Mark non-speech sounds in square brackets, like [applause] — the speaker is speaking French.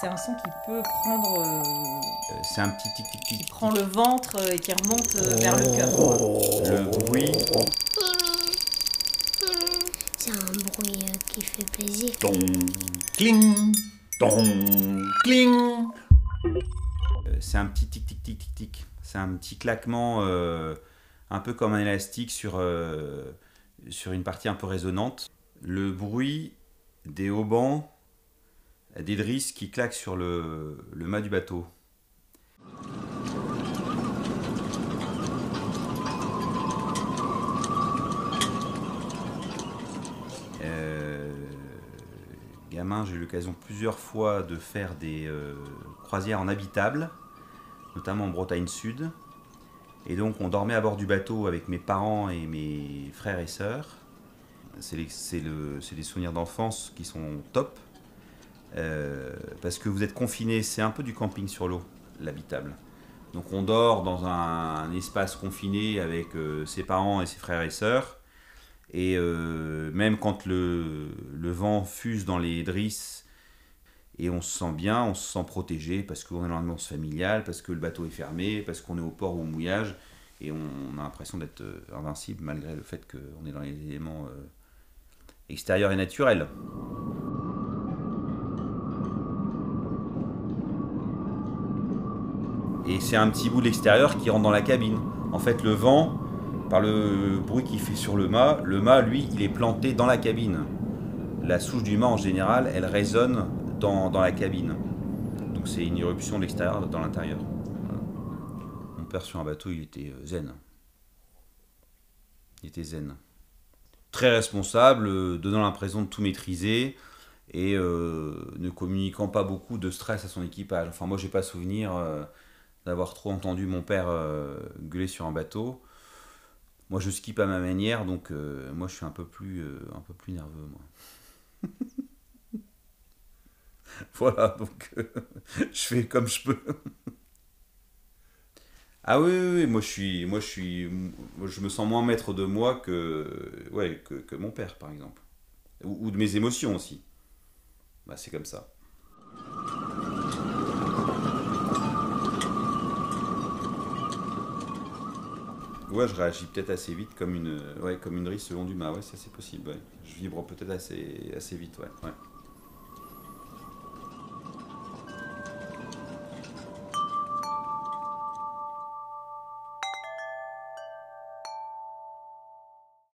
C'est un son qui peut prendre. euh, Euh, C'est un petit tic tic tic. qui prend le ventre euh, et qui remonte euh, vers le cœur. Le bruit. C'est un bruit euh, qui fait plaisir. Ton, cling, ton, cling. C'est un petit tic tic tic tic tic. C'est un petit claquement, euh, un peu comme un élastique sur, euh, sur une partie un peu résonante. Le bruit des haubans, des drisses qui claquent sur le, mât du bateau. Euh, gamin, j'ai eu l'occasion plusieurs fois de faire des euh, croisières en habitable, notamment en Bretagne Sud. Et donc on dormait à bord du bateau avec mes parents et mes frères et sœurs. C'est des souvenirs d'enfance qui sont top. Euh, parce que vous êtes confinés, c'est un peu du camping sur l'eau, l'habitable. Donc on dort dans un, espace confiné avec euh, ses parents et ses frères et sœurs. Et euh, même quand le, vent fuse dans les drisses et on se sent bien, on se sent protégé parce qu'on est dans l'ambiance familiale, parce que le bateau est fermé, parce qu'on est au port ou au mouillage et on, a l'impression d'être invincible malgré le fait qu'on est dans les éléments extérieurs et naturels. Et c'est un petit bout de l'extérieur qui rentre dans la cabine. En fait, le vent, par le bruit qu'il fait sur le mât, le mât, lui, il est planté dans la cabine. La souche du mât, en général, elle résonne dans, dans la cabine. Donc c'est une éruption de l'extérieur dans l'intérieur. Voilà. Mon père sur un bateau, il était euh, zen. Il était zen. Très responsable, euh, donnant l'impression de tout maîtriser et euh, ne communiquant pas beaucoup de stress à son équipage. Enfin, moi, j'ai pas souvenir d'avoir trop entendu mon père euh, gueuler sur un bateau. Moi, je skip à ma manière, donc euh, moi, je suis un peu plus, euh, un peu plus nerveux, moi. [laughs] voilà, donc [laughs] je fais comme je peux. [laughs] ah oui, oui, oui, moi, je suis, moi, je suis, me sens moins maître de moi que mon père, par exemple, ou, ou de mes émotions aussi. Bah, c'est comme ça. Ouais, je réagis peut-être assez vite comme une, ouais, comme une drisse selon du mât. Ouais, ça c'est possible. Je vibre peut-être assez, assez vite. Ouais.